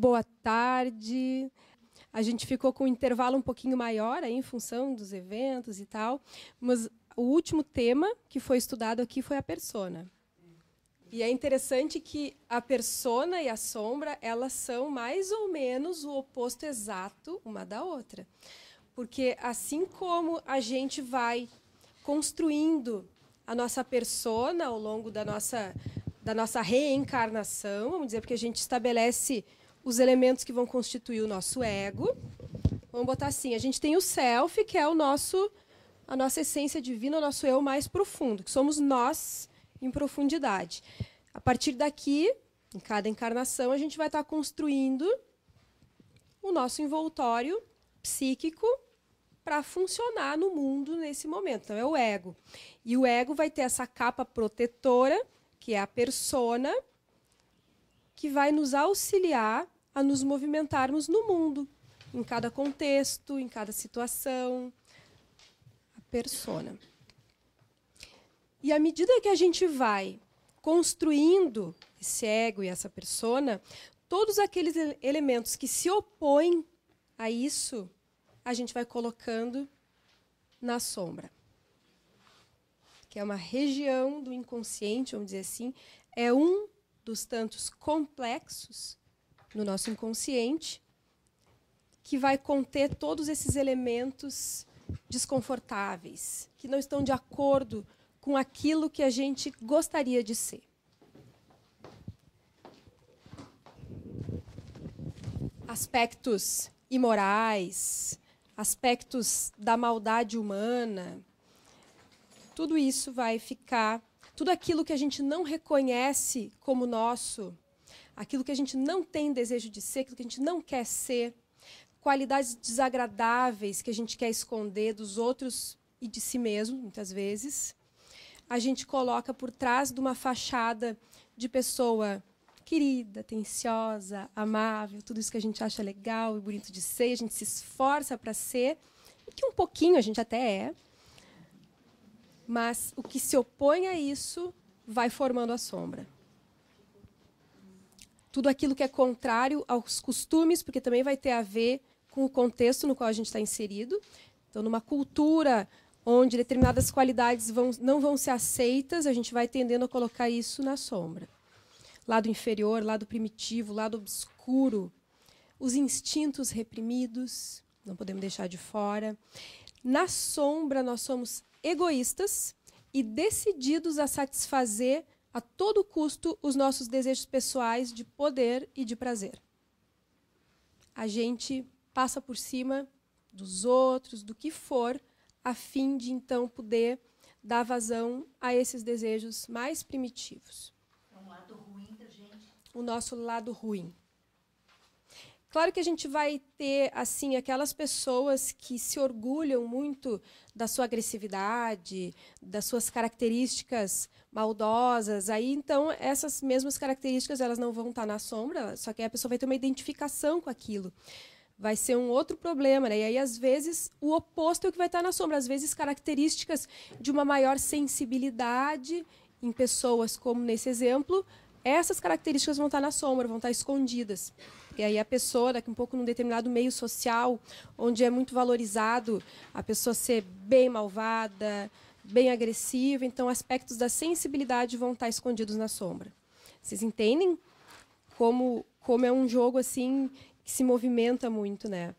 boa tarde. A gente ficou com um intervalo um pouquinho maior aí, em função dos eventos e tal, mas o último tema que foi estudado aqui foi a persona. E é interessante que a persona e a sombra, elas são mais ou menos o oposto exato uma da outra. Porque assim como a gente vai construindo a nossa persona ao longo da nossa da nossa reencarnação, vamos dizer, porque a gente estabelece os elementos que vão constituir o nosso ego. Vamos botar assim, a gente tem o self, que é o nosso a nossa essência divina, o nosso eu mais profundo, que somos nós em profundidade. A partir daqui, em cada encarnação, a gente vai estar construindo o nosso envoltório psíquico para funcionar no mundo nesse momento. Então, é o ego. E o ego vai ter essa capa protetora, que é a persona, que vai nos auxiliar a nos movimentarmos no mundo, em cada contexto, em cada situação. A persona. E à medida que a gente vai construindo esse ego e essa persona, todos aqueles elementos que se opõem a isso, a gente vai colocando na sombra. Que é uma região do inconsciente, vamos dizer assim, é um dos tantos complexos no nosso inconsciente que vai conter todos esses elementos desconfortáveis, que não estão de acordo com aquilo que a gente gostaria de ser. Aspectos imorais, aspectos da maldade humana, tudo isso vai ficar, tudo aquilo que a gente não reconhece como nosso, aquilo que a gente não tem desejo de ser, aquilo que a gente não quer ser, qualidades desagradáveis que a gente quer esconder dos outros e de si mesmo, muitas vezes, a gente coloca por trás de uma fachada de pessoa querida, atenciosa, amável, tudo isso que a gente acha legal e bonito de ser, a gente se esforça para ser, e que um pouquinho a gente até é, mas o que se opõe a isso vai formando a sombra. Tudo aquilo que é contrário aos costumes, porque também vai ter a ver com o contexto no qual a gente está inserido. Então, numa cultura onde determinadas qualidades vão, não vão ser aceitas, a gente vai tendendo a colocar isso na sombra. Lado inferior, lado primitivo, lado obscuro, os instintos reprimidos, não podemos deixar de fora. Na sombra, nós somos egoístas e decididos a satisfazer a todo custo os nossos desejos pessoais de poder e de prazer. A gente passa por cima dos outros, do que for, a fim de então poder dar vazão a esses desejos mais primitivos. É um lado ruim da gente. O nosso lado ruim. Claro que a gente vai ter assim aquelas pessoas que se orgulham muito da sua agressividade, das suas características maldosas. Aí então essas mesmas características elas não vão estar na sombra, só que a pessoa vai ter uma identificação com aquilo vai ser um outro problema. Né? E aí, às vezes, o oposto é o que vai estar na sombra. Às vezes, características de uma maior sensibilidade em pessoas, como nesse exemplo, essas características vão estar na sombra, vão estar escondidas. E aí a pessoa, daqui um pouco, num determinado meio social, onde é muito valorizado a pessoa ser bem malvada, bem agressiva, então aspectos da sensibilidade vão estar escondidos na sombra. Vocês entendem como, como é um jogo assim que se movimenta muito, né?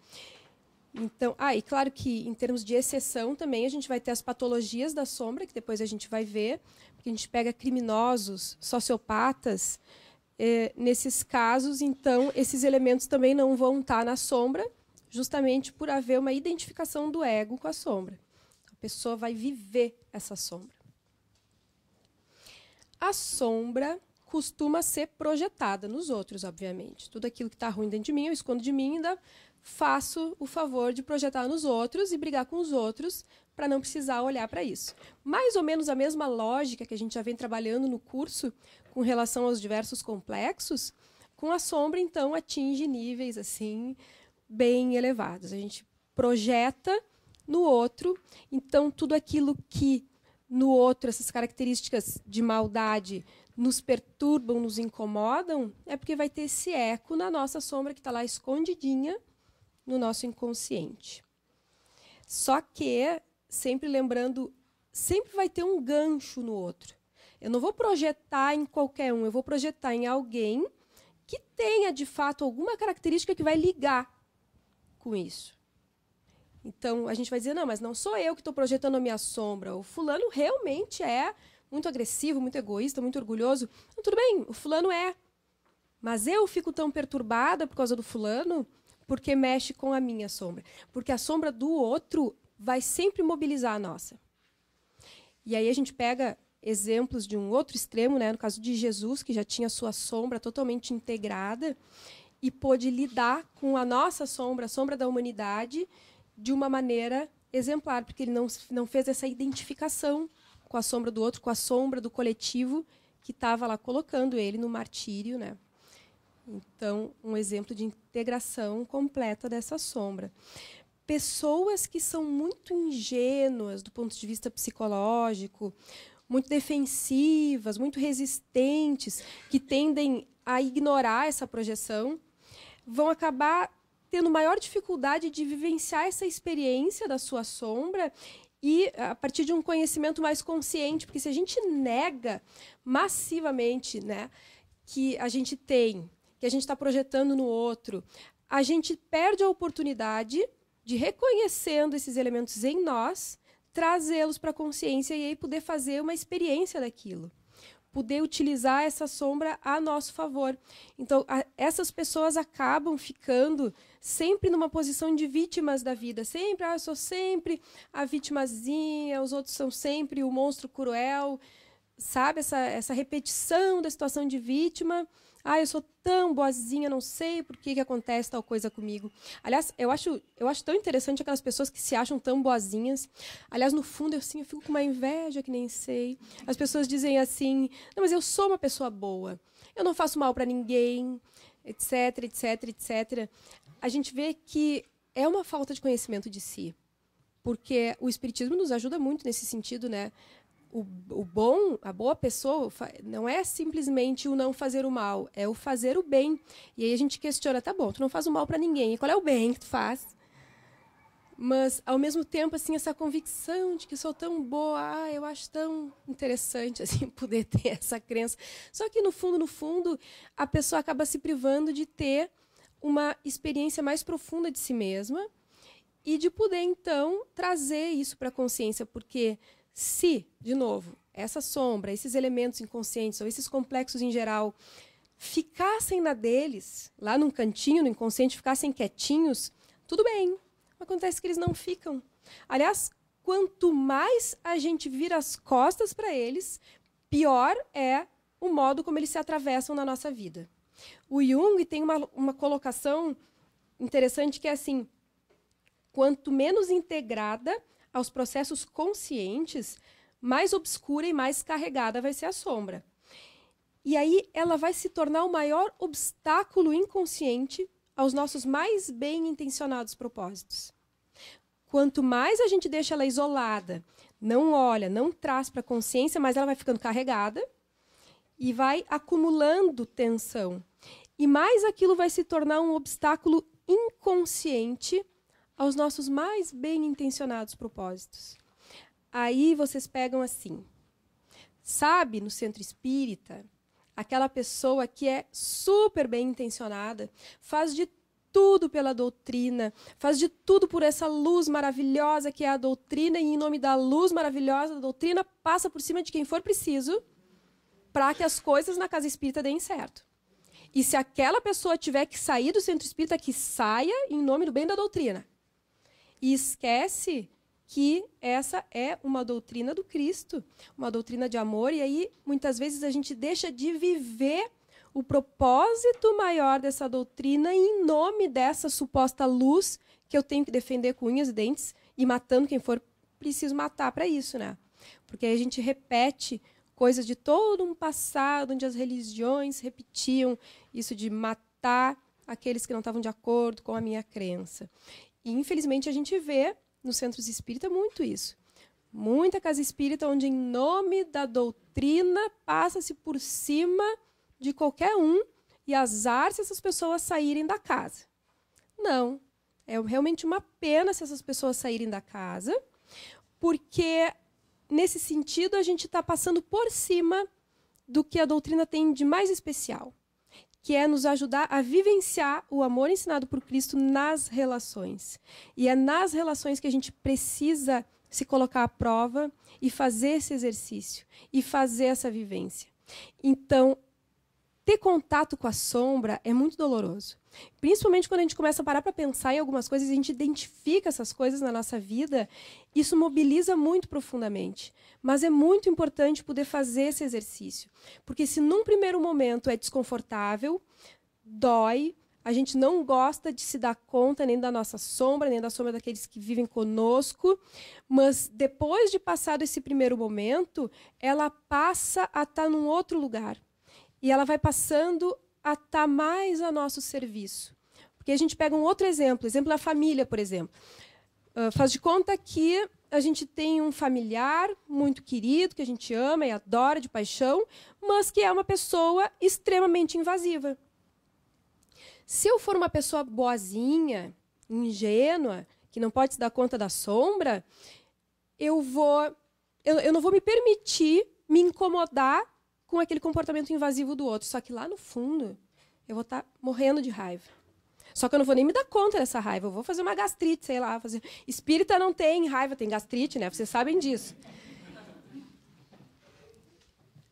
Então, ah, e claro que em termos de exceção também a gente vai ter as patologias da sombra, que depois a gente vai ver, porque a gente pega criminosos, sociopatas. Eh, nesses casos, então, esses elementos também não vão estar na sombra, justamente por haver uma identificação do ego com a sombra. A pessoa vai viver essa sombra. A sombra costuma ser projetada nos outros, obviamente. Tudo aquilo que está ruim dentro de mim, eu escondo de mim ainda faço o favor de projetar nos outros e brigar com os outros para não precisar olhar para isso. Mais ou menos a mesma lógica que a gente já vem trabalhando no curso com relação aos diversos complexos, com a sombra então atinge níveis assim bem elevados. A gente projeta no outro, então tudo aquilo que no outro essas características de maldade nos perturbam, nos incomodam, é porque vai ter esse eco na nossa sombra que está lá escondidinha no nosso inconsciente. Só que, sempre lembrando, sempre vai ter um gancho no outro. Eu não vou projetar em qualquer um, eu vou projetar em alguém que tenha, de fato, alguma característica que vai ligar com isso. Então, a gente vai dizer, não, mas não sou eu que estou projetando a minha sombra. O fulano realmente é muito agressivo, muito egoísta, muito orgulhoso. Então, tudo bem, o fulano é. Mas eu fico tão perturbada por causa do fulano porque mexe com a minha sombra. Porque a sombra do outro vai sempre mobilizar a nossa. E aí a gente pega exemplos de um outro extremo, né, no caso de Jesus, que já tinha sua sombra totalmente integrada e pôde lidar com a nossa sombra, a sombra da humanidade, de uma maneira exemplar, porque ele não, não fez essa identificação com a sombra do outro, com a sombra do coletivo que estava lá colocando ele no martírio, né? Então, um exemplo de integração completa dessa sombra. Pessoas que são muito ingênuas do ponto de vista psicológico, muito defensivas, muito resistentes, que tendem a ignorar essa projeção, vão acabar tendo maior dificuldade de vivenciar essa experiência da sua sombra e a partir de um conhecimento mais consciente, porque se a gente nega massivamente, né, que a gente tem, que a gente está projetando no outro, a gente perde a oportunidade de reconhecendo esses elementos em nós trazê-los para a consciência e aí poder fazer uma experiência daquilo. Poder utilizar essa sombra a nosso favor. Então, a, essas pessoas acabam ficando sempre numa posição de vítimas da vida. Sempre, ah, eu sou sempre a vitimazinha, os outros são sempre o monstro cruel. Sabe? Essa, essa repetição da situação de vítima ah, eu sou tão boazinha, não sei por que, que acontece tal coisa comigo. Aliás, eu acho, eu acho tão interessante aquelas pessoas que se acham tão boazinhas. Aliás, no fundo, eu, assim, eu fico com uma inveja que nem sei. As pessoas dizem assim: não, mas eu sou uma pessoa boa. Eu não faço mal para ninguém, etc, etc, etc. A gente vê que é uma falta de conhecimento de si. Porque o Espiritismo nos ajuda muito nesse sentido, né? O, o bom, a boa pessoa, não é simplesmente o não fazer o mal, é o fazer o bem. E aí a gente questiona, tá bom, tu não faz o mal para ninguém, e qual é o bem que tu faz? Mas, ao mesmo tempo, assim, essa convicção de que sou tão boa, ah, eu acho tão interessante assim poder ter essa crença. Só que, no fundo, no fundo, a pessoa acaba se privando de ter uma experiência mais profunda de si mesma e de poder, então, trazer isso para a consciência, porque se, de novo, essa sombra, esses elementos inconscientes, ou esses complexos em geral, ficassem na deles, lá num cantinho, no inconsciente, ficassem quietinhos, tudo bem. Acontece que eles não ficam. Aliás, quanto mais a gente vira as costas para eles, pior é o modo como eles se atravessam na nossa vida. O Jung tem uma, uma colocação interessante que é assim: quanto menos integrada aos processos conscientes, mais obscura e mais carregada vai ser a sombra. E aí ela vai se tornar o maior obstáculo inconsciente aos nossos mais bem intencionados propósitos. Quanto mais a gente deixa ela isolada, não olha, não traz para a consciência, mas ela vai ficando carregada e vai acumulando tensão. E mais aquilo vai se tornar um obstáculo inconsciente aos nossos mais bem intencionados propósitos. Aí vocês pegam assim. Sabe, no centro espírita, aquela pessoa que é super bem intencionada, faz de tudo pela doutrina, faz de tudo por essa luz maravilhosa que é a doutrina, e em nome da luz maravilhosa da doutrina, passa por cima de quem for preciso para que as coisas na casa espírita deem certo. E se aquela pessoa tiver que sair do centro espírita, que saia em nome do bem da doutrina e esquece que essa é uma doutrina do Cristo, uma doutrina de amor, e aí muitas vezes a gente deixa de viver o propósito maior dessa doutrina em nome dessa suposta luz que eu tenho que defender com unhas e dentes e matando quem for preciso matar para isso, né? Porque aí a gente repete coisas de todo um passado onde as religiões repetiam isso de matar aqueles que não estavam de acordo com a minha crença. E, infelizmente, a gente vê nos centros espírita muito isso. Muita casa espírita onde, em nome da doutrina, passa-se por cima de qualquer um e azar se essas pessoas saírem da casa. Não. É realmente uma pena se essas pessoas saírem da casa, porque, nesse sentido, a gente está passando por cima do que a doutrina tem de mais especial, que é nos ajudar a vivenciar o amor ensinado por Cristo nas relações. E é nas relações que a gente precisa se colocar à prova e fazer esse exercício e fazer essa vivência. Então, ter contato com a sombra é muito doloroso. Principalmente quando a gente começa a parar para pensar em algumas coisas, a gente identifica essas coisas na nossa vida, isso mobiliza muito profundamente. Mas é muito importante poder fazer esse exercício. Porque se num primeiro momento é desconfortável, dói, a gente não gosta de se dar conta nem da nossa sombra, nem da sombra daqueles que vivem conosco, mas depois de passado esse primeiro momento, ela passa a estar tá num outro lugar. E ela vai passando a estar tá mais a nosso serviço. Porque a gente pega um outro exemplo, exemplo da família, por exemplo. Uh, faz de conta que a gente tem um familiar muito querido, que a gente ama e adora de paixão, mas que é uma pessoa extremamente invasiva. Se eu for uma pessoa boazinha, ingênua, que não pode se dar conta da sombra, eu vou eu, eu não vou me permitir me incomodar com aquele comportamento invasivo do outro. Só que lá no fundo, eu vou estar tá morrendo de raiva. Só que eu não vou nem me dar conta dessa raiva. Eu vou fazer uma gastrite, sei lá. Fazer... Espírita não tem raiva, tem gastrite, né? Vocês sabem disso.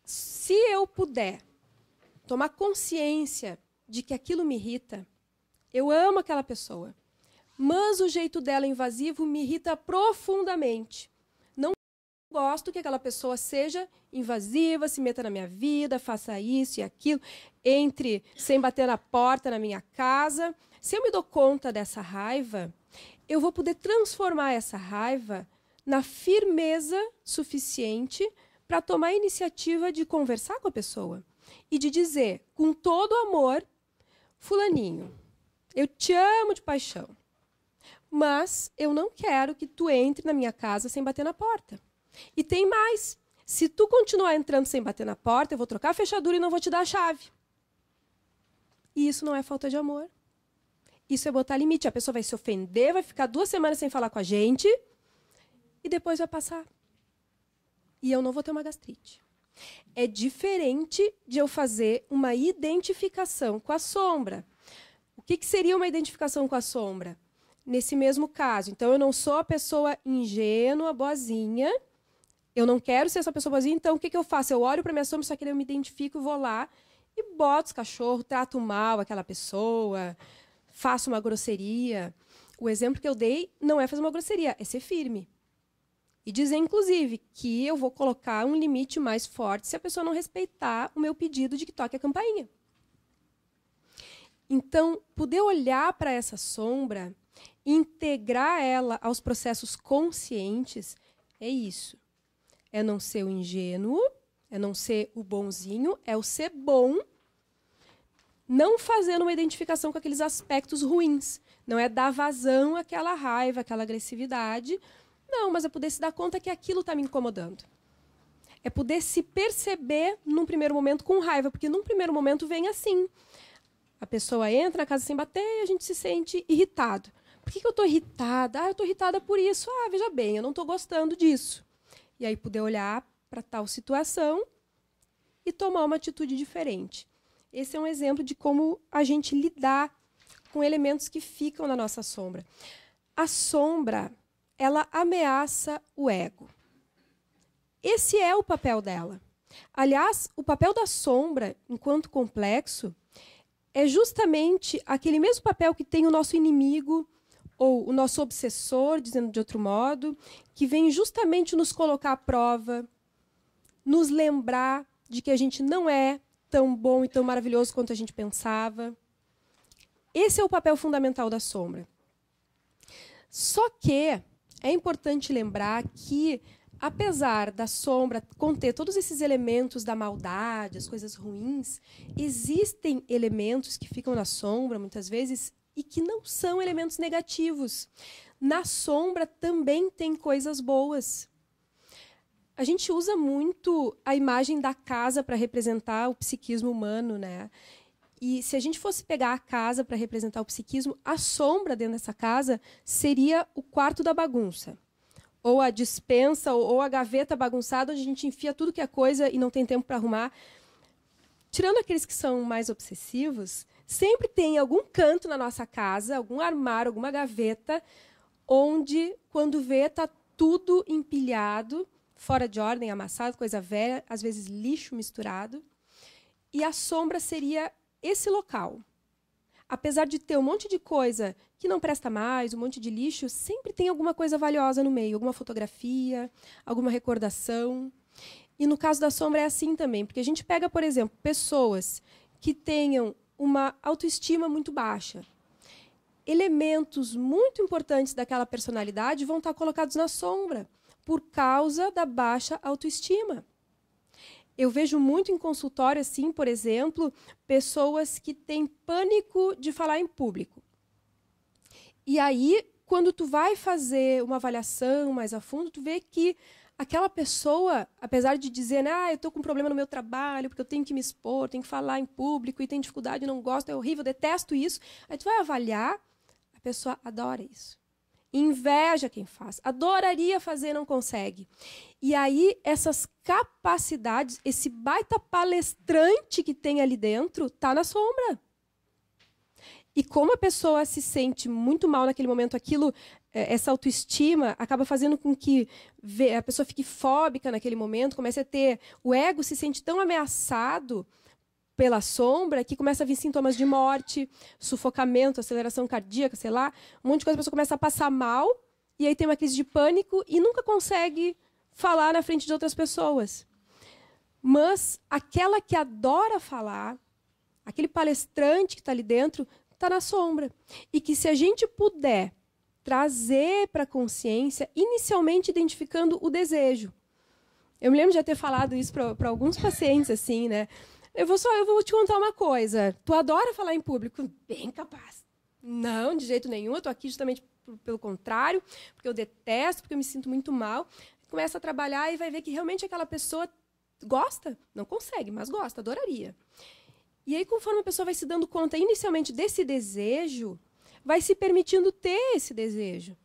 Se eu puder tomar consciência de que aquilo me irrita. Eu amo aquela pessoa, mas o jeito dela invasivo me irrita profundamente. Gosto que aquela pessoa seja invasiva, se meta na minha vida, faça isso e aquilo, entre sem bater na porta na minha casa. Se eu me dou conta dessa raiva, eu vou poder transformar essa raiva na firmeza suficiente para tomar a iniciativa de conversar com a pessoa e de dizer, com todo amor, Fulaninho, eu te amo de paixão, mas eu não quero que tu entre na minha casa sem bater na porta. E tem mais. Se tu continuar entrando sem bater na porta, eu vou trocar a fechadura e não vou te dar a chave. E isso não é falta de amor. Isso é botar limite. A pessoa vai se ofender, vai ficar duas semanas sem falar com a gente e depois vai passar. E eu não vou ter uma gastrite é diferente de eu fazer uma identificação com a sombra. O que, que seria uma identificação com a sombra? Nesse mesmo caso, então eu não sou a pessoa ingênua, boazinha, eu não quero ser essa pessoa boazinha, então o que, que eu faço? Eu olho para minha sombra, só que eu me identifico, vou lá e boto os cachorros, trato mal aquela pessoa, faço uma grosseria. O exemplo que eu dei não é fazer uma grosseria, é ser firme. E dizer, inclusive, que eu vou colocar um limite mais forte se a pessoa não respeitar o meu pedido de que toque a campainha. Então, poder olhar para essa sombra, integrar ela aos processos conscientes, é isso. É não ser o ingênuo, é não ser o bonzinho, é o ser bom, não fazendo uma identificação com aqueles aspectos ruins. Não é dar vazão àquela raiva, àquela agressividade, não, mas é poder se dar conta que aquilo está me incomodando. É poder se perceber num primeiro momento com raiva, porque num primeiro momento vem assim. A pessoa entra na casa sem bater e a gente se sente irritado. Por que, que eu estou irritada? Ah, eu estou irritada por isso. Ah, veja bem, eu não estou gostando disso. E aí poder olhar para tal situação e tomar uma atitude diferente. Esse é um exemplo de como a gente lidar com elementos que ficam na nossa sombra. A sombra ela ameaça o ego. Esse é o papel dela. Aliás, o papel da sombra, enquanto complexo, é justamente aquele mesmo papel que tem o nosso inimigo ou o nosso obsessor, dizendo de outro modo, que vem justamente nos colocar à prova, nos lembrar de que a gente não é tão bom e tão maravilhoso quanto a gente pensava. Esse é o papel fundamental da sombra. Só que é importante lembrar que, apesar da sombra conter todos esses elementos da maldade, as coisas ruins, existem elementos que ficam na sombra, muitas vezes, e que não são elementos negativos. Na sombra também tem coisas boas. a gente usa muito a imagem da casa para representar o psiquismo humano, né? E se a gente fosse pegar a casa para representar o psiquismo, a sombra dentro dessa casa seria o quarto da bagunça. Ou a dispensa, ou a gaveta bagunçada, onde a gente enfia tudo que é coisa e não tem tempo para arrumar. Tirando aqueles que são mais obsessivos, sempre tem algum canto na nossa casa, algum armário, alguma gaveta, onde, quando vê, está tudo empilhado, fora de ordem, amassado, coisa velha, às vezes lixo misturado. E a sombra seria esse local. Apesar de ter um monte de coisa que não presta mais, um monte de lixo, sempre tem alguma coisa valiosa no meio, alguma fotografia, alguma recordação. E no caso da sombra é assim também, porque a gente pega, por exemplo, pessoas que tenham uma autoestima muito baixa. Elementos muito importantes daquela personalidade vão estar colocados na sombra por causa da baixa autoestima. Eu vejo muito em consultório, assim, por exemplo, pessoas que têm pânico de falar em público. E aí, quando tu vai fazer uma avaliação mais a fundo, tu vê que aquela pessoa, apesar de dizer, ah, eu estou com um problema no meu trabalho, porque eu tenho que me expor, tenho que falar em público e tenho dificuldade, não gosto, é horrível, detesto isso. Aí tu vai avaliar, a pessoa adora isso. Inveja quem faz, adoraria fazer, não consegue. E aí, essas capacidades, esse baita palestrante que tem ali dentro, está na sombra. E como a pessoa se sente muito mal naquele momento, aquilo, essa autoestima acaba fazendo com que a pessoa fique fóbica naquele momento, comece a ter. O ego se sente tão ameaçado pela sombra que começa a vir sintomas de morte, sufocamento, aceleração cardíaca, sei lá, um monte de coisa, a pessoa começa a passar mal, e aí tem uma crise de pânico e nunca consegue falar na frente de outras pessoas. Mas aquela que adora falar, aquele palestrante que está ali dentro, está na sombra. E que se a gente puder trazer para a consciência, inicialmente identificando o desejo. Eu me lembro de já ter falado isso para alguns pacientes, assim, né? Eu vou só, eu vou te contar uma coisa. Tu adora falar em público? Bem capaz. Não, de jeito nenhum. Eu estou aqui justamente pelo contrário, porque eu detesto, porque eu me sinto muito mal começa a trabalhar e vai ver que realmente aquela pessoa gosta, não consegue, mas gosta, adoraria. E aí, conforme a pessoa vai se dando conta inicialmente desse desejo, vai se permitindo ter esse desejo.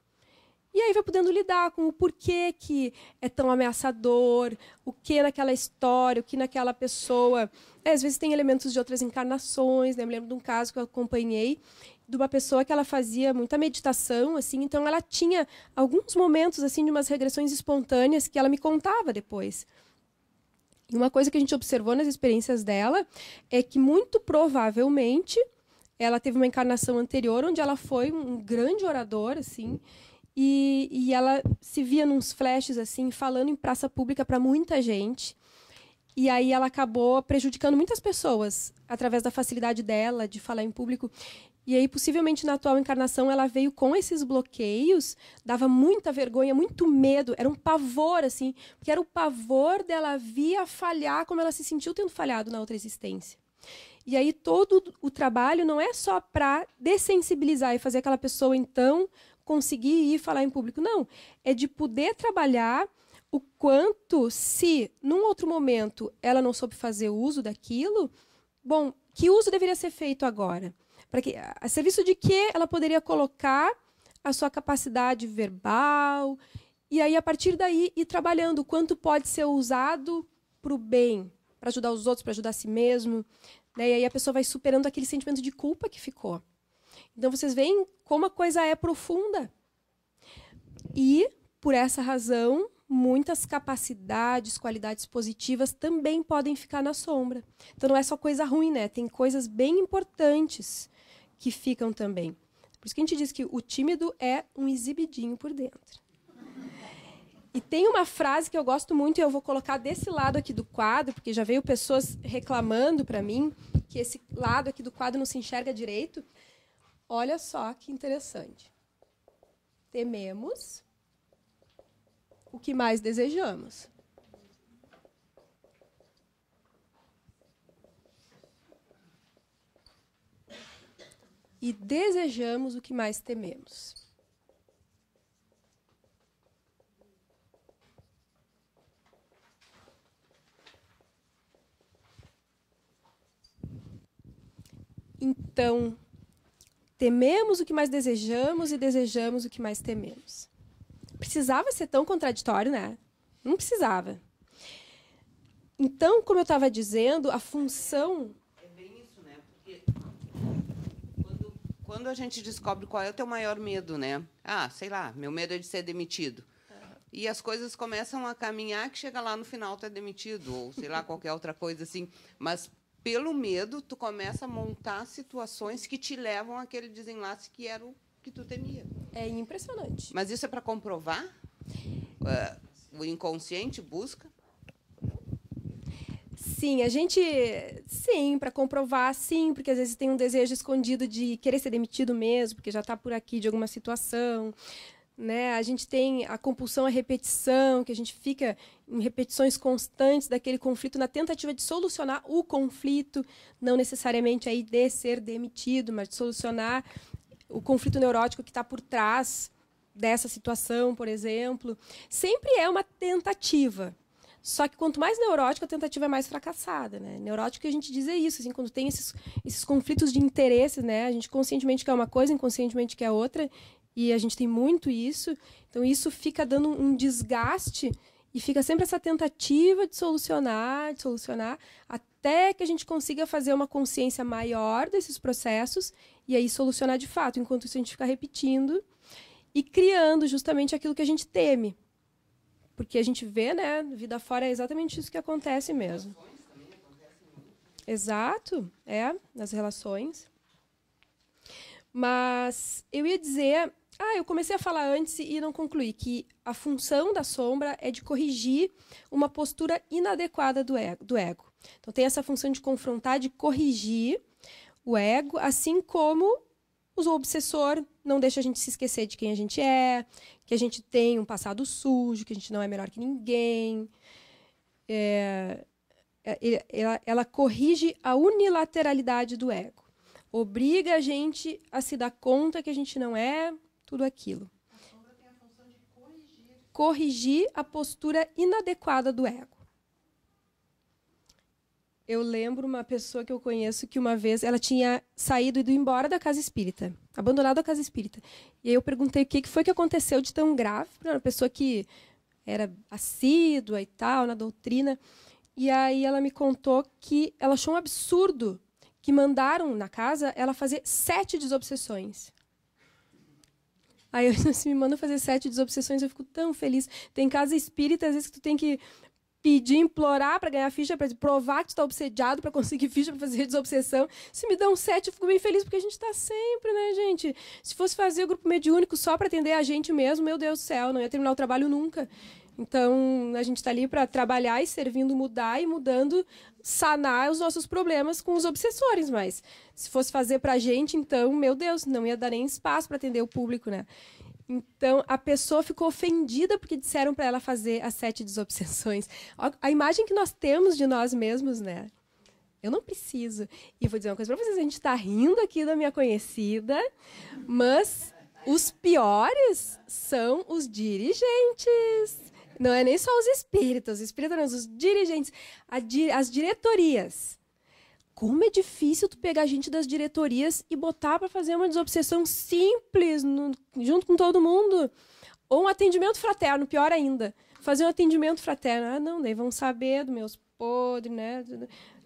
E aí vai podendo lidar com o porquê que é tão ameaçador, o que naquela história, o que naquela pessoa. É, às vezes tem elementos de outras encarnações. Né? Eu me lembro de um caso que eu acompanhei de uma pessoa que ela fazia muita meditação, assim, então ela tinha alguns momentos assim de umas regressões espontâneas que ela me contava depois. E uma coisa que a gente observou nas experiências dela é que muito provavelmente ela teve uma encarnação anterior onde ela foi um grande orador, assim, e, e ela se via nos flashes assim falando em praça pública para muita gente. E aí ela acabou prejudicando muitas pessoas através da facilidade dela de falar em público. E aí, possivelmente, na atual encarnação, ela veio com esses bloqueios, dava muita vergonha, muito medo, era um pavor, assim, porque era o pavor dela via falhar como ela se sentiu tendo falhado na outra existência. E aí, todo o trabalho não é só para dessensibilizar e fazer aquela pessoa, então, conseguir ir falar em público. Não, é de poder trabalhar o quanto, se num outro momento ela não soube fazer uso daquilo, bom, que uso deveria ser feito agora? Para que a serviço de que ela poderia colocar a sua capacidade verbal e aí a partir daí ir trabalhando o quanto pode ser usado para o bem, para ajudar os outros, para ajudar a si mesmo, né? E aí a pessoa vai superando aquele sentimento de culpa que ficou. Então vocês veem como a coisa é profunda. E por essa razão, muitas capacidades, qualidades positivas também podem ficar na sombra. Então não é só coisa ruim, né? Tem coisas bem importantes que ficam também. Por isso que a gente diz que o tímido é um exibidinho por dentro. E tem uma frase que eu gosto muito e eu vou colocar desse lado aqui do quadro, porque já veio pessoas reclamando para mim que esse lado aqui do quadro não se enxerga direito. Olha só que interessante. Tememos o que mais desejamos. e desejamos o que mais tememos. Então, tememos o que mais desejamos e desejamos o que mais tememos. Precisava ser tão contraditório, né? Não precisava. Então, como eu estava dizendo, a função. É bem isso, né? Porque quando, quando a gente descobre qual é o teu maior medo, né? Ah, sei lá, meu medo é de ser demitido. E as coisas começam a caminhar que chega lá no final tu é demitido, ou sei lá, qualquer outra coisa assim. Mas pelo medo, tu começa a montar situações que te levam àquele desenlace que era o que tu temia. É impressionante. Mas isso é para comprovar? Uh, o inconsciente busca? Sim, a gente. Sim, para comprovar, sim, porque às vezes tem um desejo escondido de querer ser demitido mesmo, porque já está por aqui de alguma situação. Né? A gente tem a compulsão à repetição, que a gente fica em repetições constantes daquele conflito na tentativa de solucionar o conflito, não necessariamente aí de ser demitido, mas de solucionar o conflito neurótico que está por trás dessa situação, por exemplo. Sempre é uma tentativa. Só que quanto mais neurótico, a tentativa é mais fracassada. Né? Neurótico, a gente diz é isso, assim, quando tem esses, esses conflitos de interesses, né? a gente conscientemente quer uma coisa, inconscientemente quer outra, e a gente tem muito isso. Então, isso fica dando um desgaste e fica sempre essa tentativa de solucionar, de solucionar, até que a gente consiga fazer uma consciência maior desses processos e aí solucionar de fato. Enquanto isso, a gente fica repetindo e criando justamente aquilo que a gente teme. Porque a gente vê, né, vida fora é exatamente isso que acontece mesmo. Exato, é, nas relações. Mas eu ia dizer ah, eu comecei a falar antes e não concluí que a função da sombra é de corrigir uma postura inadequada do ego. Então tem essa função de confrontar, de corrigir o ego, assim como o obsessor não deixa a gente se esquecer de quem a gente é, que a gente tem um passado sujo, que a gente não é melhor que ninguém. É, é ela, ela corrige a unilateralidade do ego. Obriga a gente a se dar conta que a gente não é tudo aquilo. A sombra tem a função de corrigir. Corrigir a postura inadequada do ego. Eu lembro uma pessoa que eu conheço que uma vez ela tinha saído e ido embora da casa espírita, abandonado a casa espírita. E aí eu perguntei o que foi que aconteceu de tão grave para uma pessoa que era assídua e tal na doutrina. E aí ela me contou que ela achou um absurdo que mandaram na casa ela fazer sete desobsessões. Aí eu, se me mandam fazer sete desobsessões, eu fico tão feliz. Tem casa espírita, às vezes, que tu tem que pedir, implorar para ganhar ficha, para provar que tu está obsediado para conseguir ficha para fazer desobsessão. Se me dão sete, eu fico bem feliz, porque a gente está sempre, né, gente? Se fosse fazer o grupo mediúnico só para atender a gente mesmo, meu Deus do céu, não ia terminar o trabalho nunca. Então, a gente está ali para trabalhar e servindo mudar e mudando, sanar os nossos problemas com os obsessores. Mas se fosse fazer para a gente, então, meu Deus, não ia dar nem espaço para atender o público, né? Então, a pessoa ficou ofendida porque disseram para ela fazer as sete desobsessões. A imagem que nós temos de nós mesmos, né? Eu não preciso. E vou dizer uma coisa para vocês: a gente está rindo aqui da minha conhecida, mas os piores são os dirigentes. Não é nem só os espíritos, os espíritos os dirigentes, di as diretorias. Como é difícil tu pegar gente das diretorias e botar para fazer uma desobsessão simples, no, junto com todo mundo. Ou um atendimento fraterno, pior ainda. Fazer um atendimento fraterno. Ah, não, daí vão saber dos meus podres, né?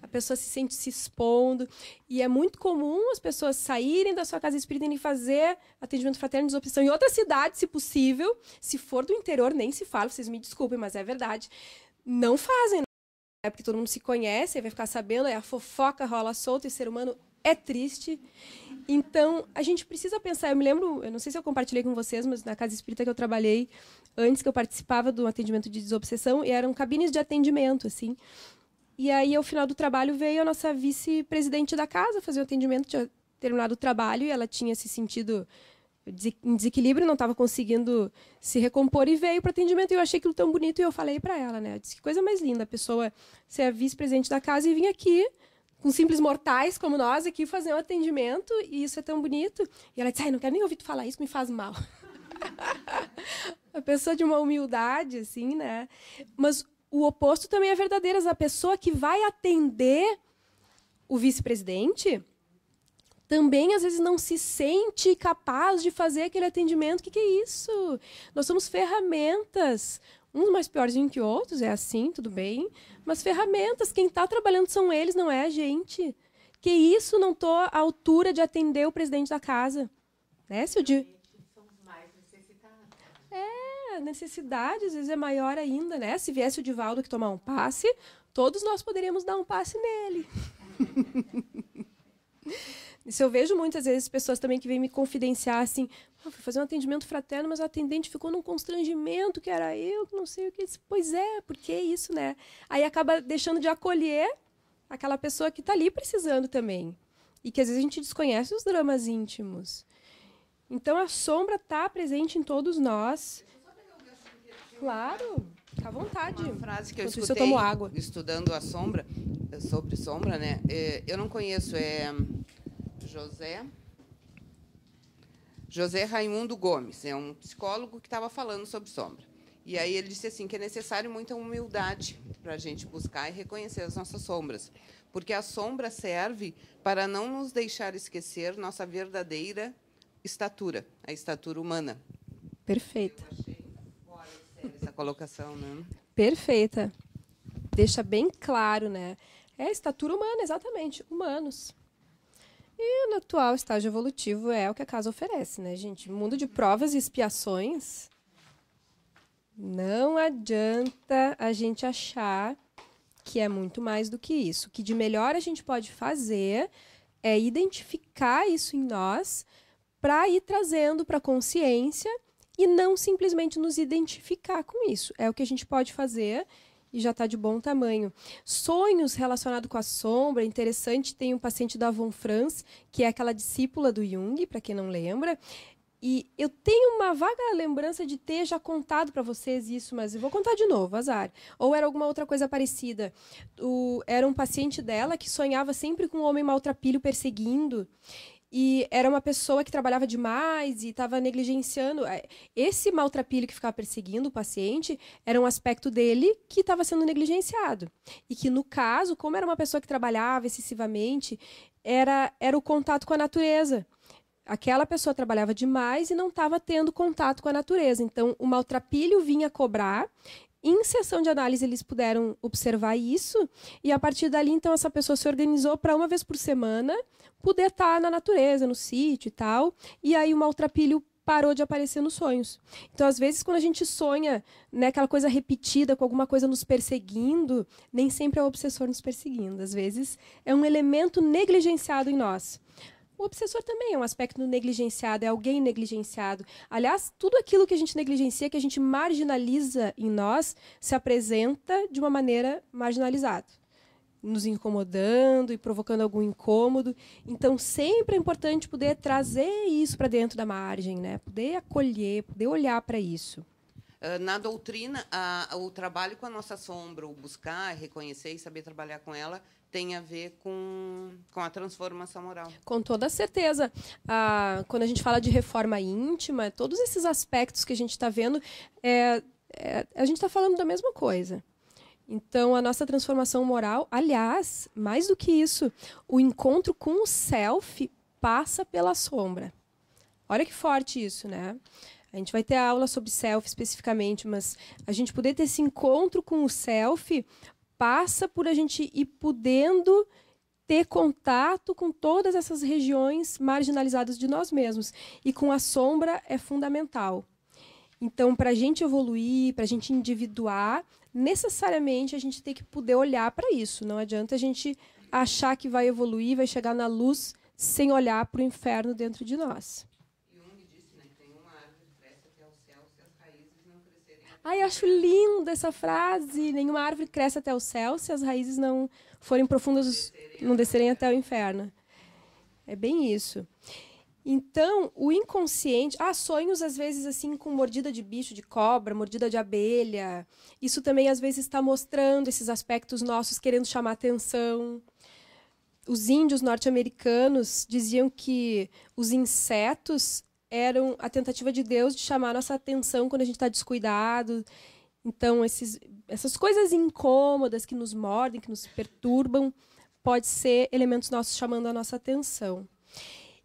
A pessoa se sente se expondo. E é muito comum as pessoas saírem da sua casa espírita e fazer atendimento fraterno de desobsessão em outra cidade, se possível. Se for do interior, nem se fala, vocês me desculpem, mas é verdade. Não fazem, né? porque todo mundo se conhece, vai ficar sabendo, aí a fofoca rola solta e o ser humano é triste. Então, a gente precisa pensar. Eu me lembro, eu não sei se eu compartilhei com vocês, mas na casa espírita que eu trabalhei, antes que eu participava do atendimento de desobsessão, eram cabines de atendimento, assim. E aí, ao final do trabalho, veio a nossa vice-presidente da casa fazer o atendimento, tinha terminado o trabalho e ela tinha se sentido em desequilíbrio, não estava conseguindo se recompor e veio para atendimento. E eu achei aquilo tão bonito e eu falei para ela, né? Eu disse que coisa mais linda a pessoa ser a vice-presidente da casa e vir aqui com simples mortais como nós aqui fazer um atendimento e isso é tão bonito. E ela disse: "Ai, não quero nem ouvir tu falar isso, me faz mal". a pessoa de uma humildade assim, né? Mas o oposto também é verdadeiro. A pessoa que vai atender o vice-presidente também às vezes não se sente capaz de fazer aquele atendimento. O que, que é isso? Nós somos ferramentas. Uns mais piorzinhos que outros, é assim, tudo bem. Mas ferramentas, quem está trabalhando são eles, não é a gente. Que isso, não estou à altura de atender o presidente da casa. Né, Sildi? É, necessidade às vezes é maior ainda, né? Se viesse o Divaldo que tomar um passe, todos nós poderíamos dar um passe nele. Isso eu vejo muitas vezes pessoas também que vêm me confidenciar assim, oh, fui fazer um atendimento fraterno, mas o atendente ficou num constrangimento que era eu, que não sei o que. Pois é, por que isso, né? Aí acaba deixando de acolher aquela pessoa que está ali precisando também. E que às vezes a gente desconhece os dramas íntimos. Então a sombra está presente em todos nós. Claro, fica à vontade. Uma frase que eu Enquanto escutei eu água. estudando a sombra, sobre sombra, né? É, eu não conheço, é José José Raimundo Gomes, é um psicólogo que estava falando sobre sombra. E aí ele disse assim que é necessário muita humildade para a gente buscar e reconhecer as nossas sombras, porque a sombra serve para não nos deixar esquecer nossa verdadeira estatura, a estatura humana. Perfeita. Eu achei fora de série essa colocação, né? Perfeita. Deixa bem claro, né? É a estatura humana, exatamente. Humanos. E no atual estágio evolutivo é o que a casa oferece, né, gente? Mundo de provas e expiações. Não adianta a gente achar que é muito mais do que isso. O que de melhor a gente pode fazer é identificar isso em nós para ir trazendo para a consciência e não simplesmente nos identificar com isso. É o que a gente pode fazer e já está de bom tamanho. Sonhos relacionados com a sombra, interessante, tem um paciente da Von Franz, que é aquela discípula do Jung, para quem não lembra, e eu tenho uma vaga lembrança de ter já contado para vocês isso, mas eu vou contar de novo, azar. Ou era alguma outra coisa parecida. O, era um paciente dela que sonhava sempre com um homem maltrapilho perseguindo. E era uma pessoa que trabalhava demais e estava negligenciando. É, Esse maltrapilho que ficava perseguindo o paciente era um aspecto dele que estava sendo negligenciado. E que, no caso, como era uma pessoa que trabalhava excessivamente, era, era o contato com a natureza aquela pessoa trabalhava demais e não estava tendo contato com a natureza. Então, o maltrapilho vinha cobrar. Em sessão de análise, eles puderam observar isso, e a partir dali, então, essa pessoa se organizou para uma vez por semana poder estar na natureza, no sítio e tal. E aí, o maltrapilho parou de aparecer nos sonhos. Então, às vezes, quando a gente sonha né, aquela coisa repetida, com alguma coisa nos perseguindo, nem sempre é o obsessor nos perseguindo. Às vezes, é um elemento negligenciado em nós. O obsessor também é um aspecto negligenciado, é alguém negligenciado. Aliás, tudo aquilo que a gente negligencia, que a gente marginaliza em nós, se apresenta de uma maneira marginalizada, nos incomodando e provocando algum incômodo. Então, sempre é importante poder trazer isso para dentro da margem, né? Poder acolher, poder olhar para isso. Uh, Na doutrina, a- o trabalho com a nossa sombra, o buscar, reconhecer e saber trabalhar com ela, tem a ver com, com a transformação moral. Com toda certeza. Ah, quando a gente fala de reforma íntima, todos esses aspectos que a gente está vendo, é, é, a gente está falando da mesma coisa. Então, a nossa transformação moral, aliás, mais do que isso, o encontro com o self passa pela sombra. Olha que forte isso, né? A gente vai ter aula sobre self especificamente, mas a gente poder ter esse encontro com o self passa por a gente ir podendo ter contato com todas essas regiões marginalizadas de nós mesmos. E com a sombra é fundamental. Então, para a gente evoluir, para a gente individuar, necessariamente a gente tem que poder olhar para isso. Não adianta a gente achar que vai evoluir, vai chegar na luz sem olhar para o inferno dentro de nós. Jung disse né, que nenhuma árvore cresce até o céu se as raízes não Ai, acho linda essa frase. Nenhuma árvore cresce até o céu se as raízes não forem profundas, não descerem até o inferno. É bem isso. Então, o inconsciente. Ah, sonhos às vezes assim com mordida de bicho, de cobra, mordida de abelha. Isso também às vezes está mostrando esses aspectos nossos querendo chamar atenção. Os índios norte-americanos diziam que os insetos eram a tentativa de Deus de chamar nossa atenção quando a gente está descuidado. Então, esses, essas coisas incômodas que nos mordem, que nos perturbam, pode ser elementos nossos chamando a nossa atenção.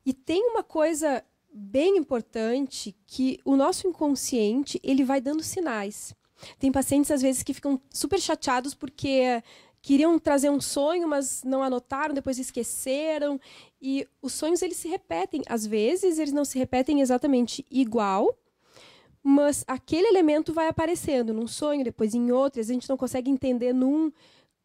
E tem uma coisa bem importante que o nosso inconsciente ele vai dando sinais. Tem pacientes às vezes que ficam super chateados porque queriam trazer um sonho, mas não anotaram, depois esqueceram. E os sonhos eles se repetem. Às vezes eles não se repetem exatamente igual, mas aquele elemento vai aparecendo num sonho, depois em outro, a gente não consegue entender num.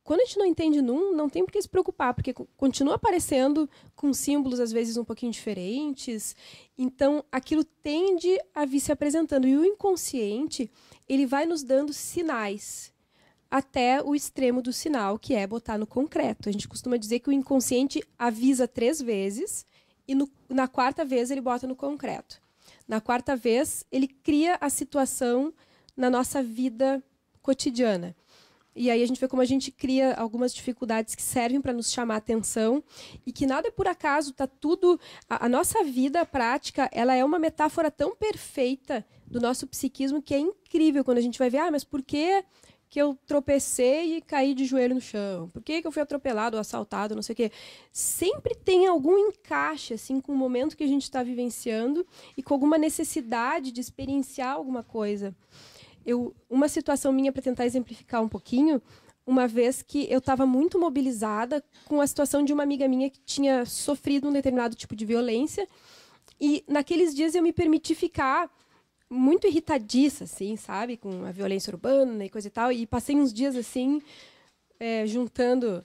Quando a gente não entende num, não tem por que se preocupar, porque continua aparecendo com símbolos às vezes um pouquinho diferentes. Então, aquilo tende a vir se apresentando. E o inconsciente, ele vai nos dando sinais até o extremo do sinal, que é botar no concreto. A gente costuma dizer que o inconsciente avisa três vezes e no, na quarta vez ele bota no concreto. Na quarta vez, ele cria a situação na nossa vida cotidiana. E aí a gente vê como a gente cria algumas dificuldades que servem para nos chamar atenção e que nada é por acaso, tá tudo a, a, nossa vida prática, ela é uma metáfora tão perfeita do nosso psiquismo que é incrível quando a gente vai ver, ah, mas por que que eu tropecei e caí de joelho no chão? Por que, que eu fui atropelado ou assaltado, não sei o quê? Sempre tem algum encaixe assim com o momento que a gente está vivenciando e com alguma necessidade de experienciar alguma coisa. Eu, uma situação minha para tentar exemplificar um pouquinho, uma vez que eu estava muito mobilizada com a situação de uma amiga minha que tinha sofrido um determinado tipo de violência e naqueles dias eu me permiti ficar muito irritadiça, assim, sabe? Com a violência urbana e coisa e tal. E passei uns dias, assim, é, juntando,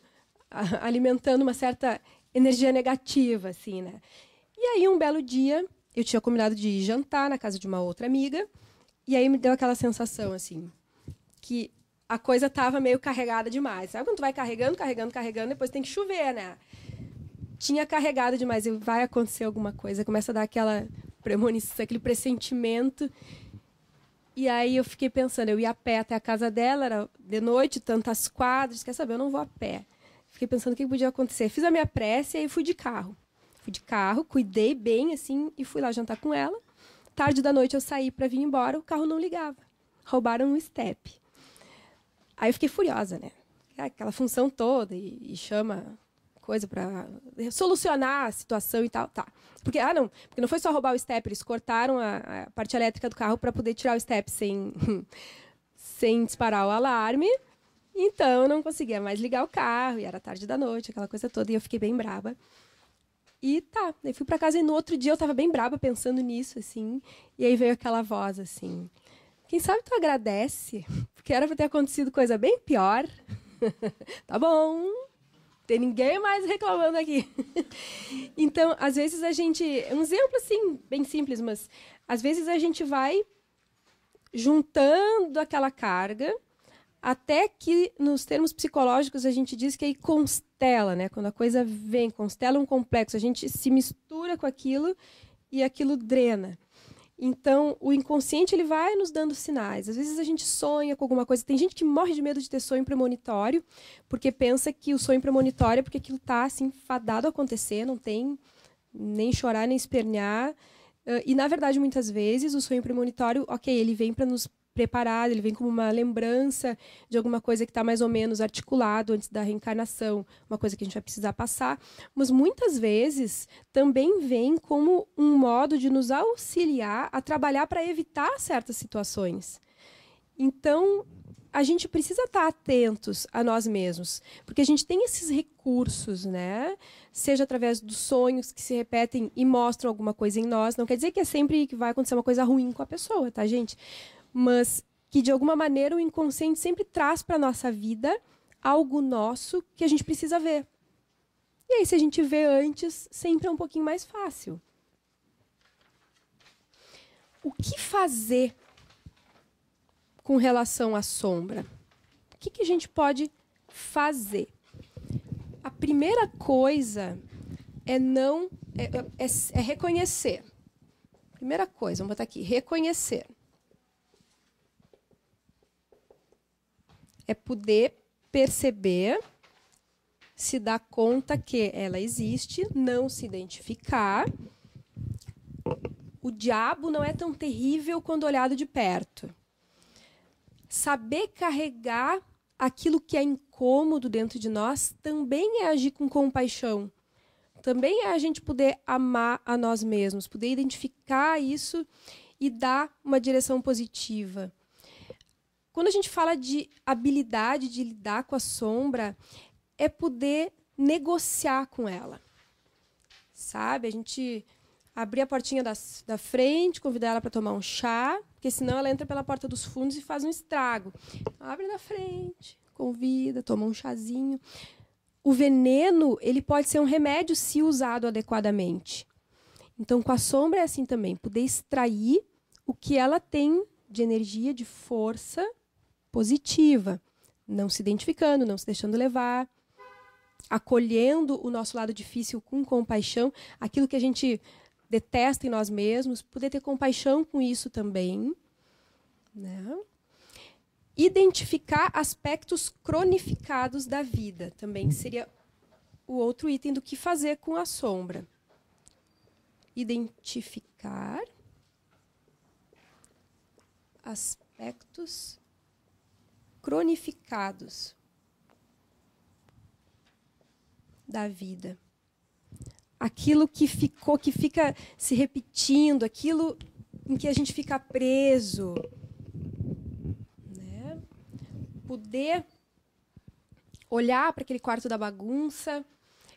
alimentando uma certa energia negativa, assim, né? E aí, um belo dia, eu tinha combinado de ir jantar na casa de uma outra amiga. E aí me deu aquela sensação, assim, que a coisa estava meio carregada demais. Sabe quando tu vai carregando, carregando, carregando, depois tem que chover, né? Tinha carregado demais e vai acontecer alguma coisa. Começa a dar aquela premonição, aquele pressentimento. E aí eu fiquei pensando, eu ia a pé até a casa dela, era de noite, tantas quadras, quer saber, eu não vou a pé. Fiquei pensando o que podia acontecer. Fiz a minha prece e aí fui de carro. Fui de carro, cuidei bem, assim, e fui lá jantar com ela. Tarde da noite eu saí para vir embora, o carro não ligava. Roubaram um step. Aí eu fiquei furiosa, né? Aquela função toda, e, e chama coisa para solucionar a situação e tal, tá. Porque, ah, não, porque não foi só roubar o step, eles cortaram a, a parte elétrica do carro para poder tirar o step sem, sem disparar o alarme. Então, eu não conseguia mais ligar o carro, e era tarde da noite, aquela coisa toda, e eu fiquei bem braba. E tá, daí fui para casa e no outro dia eu estava bem braba pensando nisso, assim, e aí veio aquela voz, assim, quem sabe tu agradece, porque era para ter acontecido coisa bem pior. tá bom, tem ninguém mais reclamando aqui. então, às vezes a gente. Um exemplo assim, bem simples, mas às vezes a gente vai juntando aquela carga até que, nos termos psicológicos, a gente diz que aí constela, né? Quando a coisa vem, constela um complexo, a gente se mistura com aquilo e aquilo drena. Então, o inconsciente ele vai nos dando sinais. Às vezes a gente sonha com alguma coisa. Tem gente que morre de medo de ter sonho premonitório, porque pensa que o sonho premonitório é porque aquilo está assim fadado a acontecer, não tem nem chorar nem espernear. e na verdade, muitas vezes o sonho premonitório, ok, ele vem para nos preparado, ele vem como uma lembrança de alguma coisa que está mais ou menos articulado antes da reencarnação, uma coisa que a gente vai precisar passar, mas muitas vezes também vem como um modo de nos auxiliar a trabalhar para evitar certas situações. Então, a gente precisa estar tá atentos a nós mesmos, porque a gente tem esses recursos, né? Seja através dos sonhos que se repetem e mostram alguma coisa em nós. Não quer dizer que é sempre que vai acontecer uma coisa ruim com a pessoa, tá, gente? Mas que de alguma maneira o inconsciente sempre traz para nossa vida algo nosso que a gente precisa ver. E aí, se a gente vê antes, sempre é um pouquinho mais fácil. O que fazer com relação à sombra? O que, que a gente pode fazer? A primeira coisa é não é, é, é reconhecer. Primeira coisa, vamos botar aqui, reconhecer. É poder perceber, se dar conta que ela existe, não se identificar. O diabo não é tão terrível quando olhado de perto. Saber carregar aquilo que é incômodo dentro de nós também é agir com compaixão. também é a gente poder amar a nós mesmos, poder identificar isso e dar uma direção positiva. Quando a gente fala de habilidade de lidar com a sombra, é poder negociar com ela. Sabe? A gente abrir a portinha da, da frente, convidar ela para tomar um chá, porque senão ela entra pela porta dos fundos e faz um estrago. Abre na frente, convida, toma um chazinho. O veneno, ele pode ser um remédio se usado adequadamente. Então, com a sombra é assim também, poder extrair o que ela tem de energia, de força positiva, não se identificando, não se deixando levar, acolhendo o nosso lado difícil com compaixão, aquilo que a gente detesta em nós mesmos, poder ter compaixão com isso também. Né? Identificar aspectos cronificados da vida também seria o outro item do que fazer com a sombra. Identificar aspectos cronificados da vida. Aquilo que ficou, que fica se repetindo, aquilo em que a gente fica preso. Né? Poder olhar para aquele quarto da bagunça,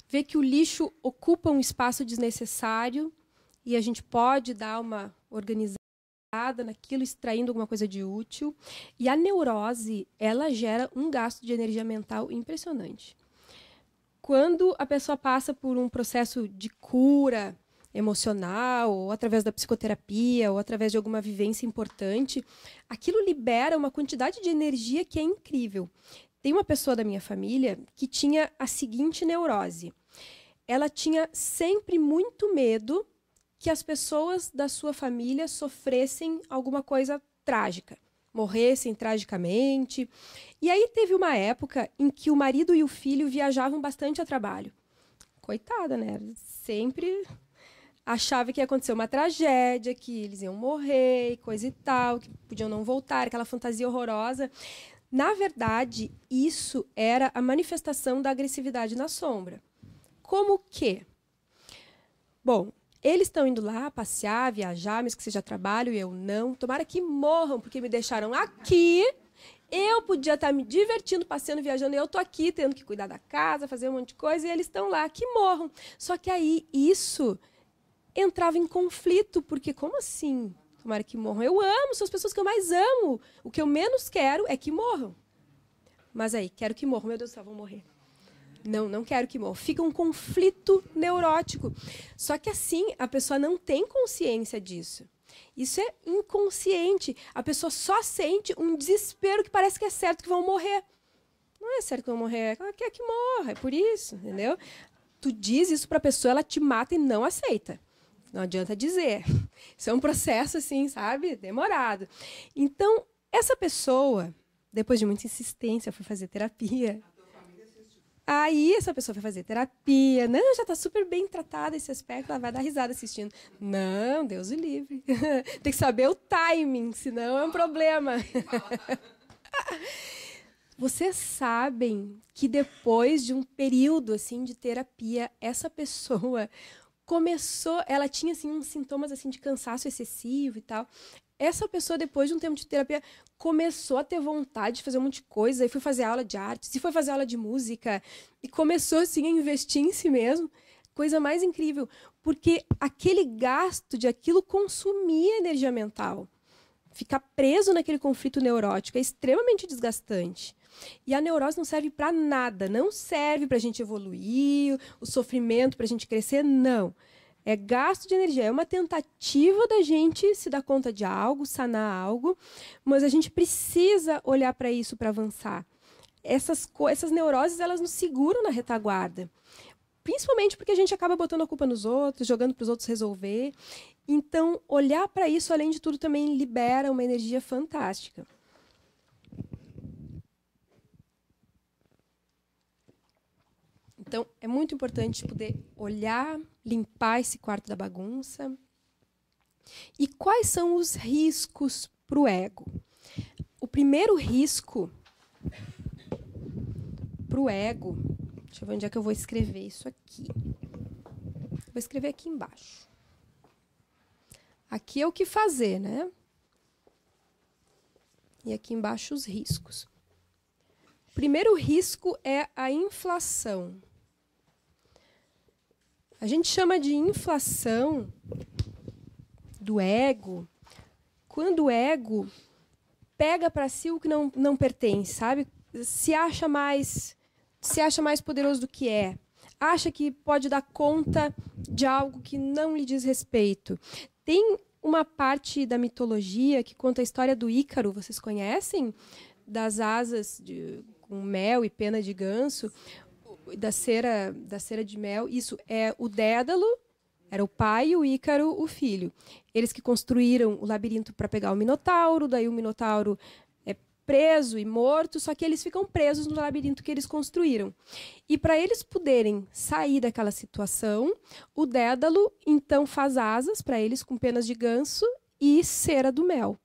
ver que o lixo ocupa um espaço desnecessário e a gente pode dar uma organizada naquilo, extraindo alguma coisa de útil. E a neurose, ela gera um gasto de energia mental impressionante. Quando a pessoa passa por um processo de cura emocional, ou através da psicoterapia, ou através de alguma vivência importante, aquilo libera uma quantidade de energia que é incrível. Tem uma pessoa da minha família que tinha a seguinte neurose. Ela tinha sempre muito medo que as pessoas da sua família sofressem alguma coisa trágica, morressem tragicamente. E aí teve uma época em que o marido e o filho viajavam bastante a trabalho. Coitada, né? Sempre achava que ia acontecer uma tragédia, que eles iam morrer, coisa e tal, que podiam não voltar, aquela fantasia horrorosa. Na verdade, isso era a manifestação da agressividade na sombra. Como que? Bom, eles estão indo lá passear, viajar, mesmo que seja trabalho, e eu não. Tomara que morram, porque me deixaram aqui. Eu podia estar me divertindo, passeando, viajando, e eu tô aqui tendo que cuidar da casa, fazer um monte de coisa, e eles estão lá, que morram. Só que aí isso entrava em conflito, porque como assim? Tomara que morram. Eu amo, são as pessoas que eu mais amo. O que eu menos quero é que morram. Mas aí, quero que morram. Meu Deus do céu, vão morrer. Não, não quero que morra. Fica um conflito neurótico. Só que assim, a pessoa não tem consciência disso. Isso é inconsciente. A pessoa só sente um desespero que parece que é certo que vão morrer. Não é certo que vão morrer, ela quer que morra, é por isso, entendeu? Tu diz isso para a pessoa, ela te mata e não aceita. Não adianta dizer. Isso é um processo assim, sabe? Demorado. Então, essa pessoa, depois de muita insistência, foi fazer terapia. Aí essa pessoa vai fazer terapia. Não, já está super bem tratada esse aspecto, ela vai dar risada assistindo. Não, Deus o livre. Tem que saber o timing, senão é um problema. Vocês sabem que depois de um período assim de terapia, essa pessoa começou, ela tinha assim uns sintomas assim de cansaço excessivo e tal essa pessoa, depois de um tempo de terapia, começou a ter vontade de fazer um monte de coisa, e foi fazer aula de arte, e foi fazer aula de música, e começou assim a investir em si mesmo. Coisa mais incrível, porque aquele gasto de aquilo consumia energia mental. Ficar preso naquele conflito neurótico é extremamente desgastante. E a neurose não serve para nada, não serve para a gente evoluir, o sofrimento para a gente crescer, não é gasto de energia, é uma tentativa da gente se dar conta de algo, sanar algo, mas a gente precisa olhar para isso para avançar. Essas, essas neuroses, elas nos seguram na retaguarda. Principalmente porque a gente acaba botando a culpa nos outros, jogando para os outros resolver. Então, olhar para isso, além de tudo, também libera uma energia fantástica. Então, é muito importante poder olhar, limpar esse quarto da bagunça. E quais são os riscos para o ego? O primeiro risco para o ego. Deixa eu ver onde é que eu vou escrever isso aqui. Vou escrever aqui embaixo. Aqui é o que fazer, né? E aqui embaixo os riscos. Primeiro risco é a inflação. A gente chama de inflação do ego quando o ego pega para si o que não, não pertence, sabe? Se acha mais se acha mais poderoso do que é, acha que pode dar conta de algo que não lhe diz respeito. Tem uma parte da mitologia que conta a história do Ícaro, vocês conhecem? Das asas de, com mel e pena de ganso, da cera, da cera de mel. Isso é o Dédalo, era o pai o Ícaro, o filho. Eles que construíram o labirinto para pegar o Minotauro, daí o Minotauro preso e morto, só que eles ficam presos no labirinto que eles construíram. E para eles poderem sair daquela situação, o Dédalo então faz asas para eles com penas de ganso e cera do mel.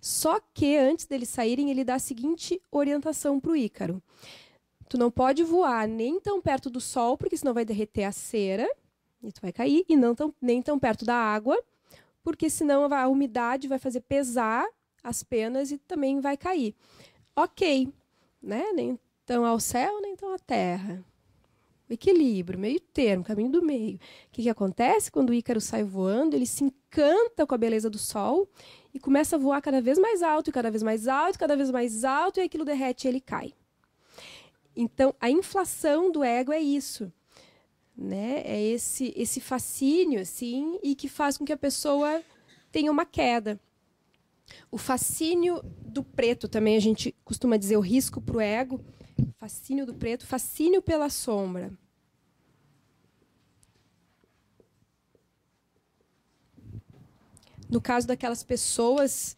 Só que antes deles saírem, ele dá a seguinte orientação para o Ícaro: Tu não pode voar nem tão perto do sol, porque senão vai derreter a cera e tu vai cair, e não tão, nem tão perto da água, porque senão a umidade vai fazer pesar as penas e também vai cair. Ok, né? Nem tão ao céu, nem tão à terra. Equilíbrio, meio termo, caminho do meio. O que, que acontece quando o Ícaro sai voando? Ele se encanta com a beleza do sol e começa a voar cada vez mais alto, e cada vez mais alto, cada vez mais alto, e aquilo derrete e ele cai. Então, a inflação do ego é isso. Né? É esse, esse fascínio, assim, e que faz com que a pessoa tenha uma queda. O fascínio do preto também a gente costuma dizer o risco para o ego. Fascínio do preto, fascínio pela sombra. No caso daquelas pessoas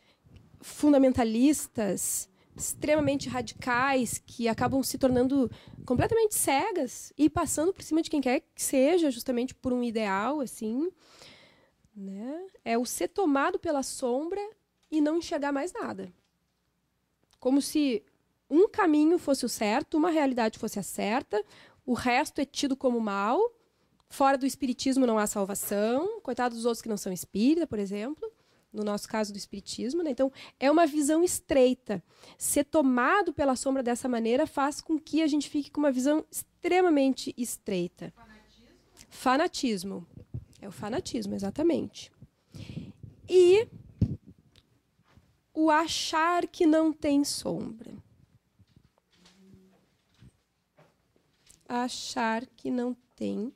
fundamentalistas, extremamente radicais, que acabam se tornando completamente cegas e passando por cima de quem quer que seja, justamente por um ideal, assim, né? É o ser tomado pela sombra e não enxergar mais nada. Como se um caminho fosse o certo, uma realidade fosse a certa, o resto é tido como mal. Fora do espiritismo não há salvação. Coitado dos outros que não são espírita, por exemplo. No nosso caso do espiritismo, né? Então, é uma visão estreita. Ser tomado pela sombra dessa maneira faz com que a gente fique com uma visão extremamente estreita. Fanatismo? Fanatismo. É o fanatismo, exatamente. E o achar que não tem sombra. Achar que não tem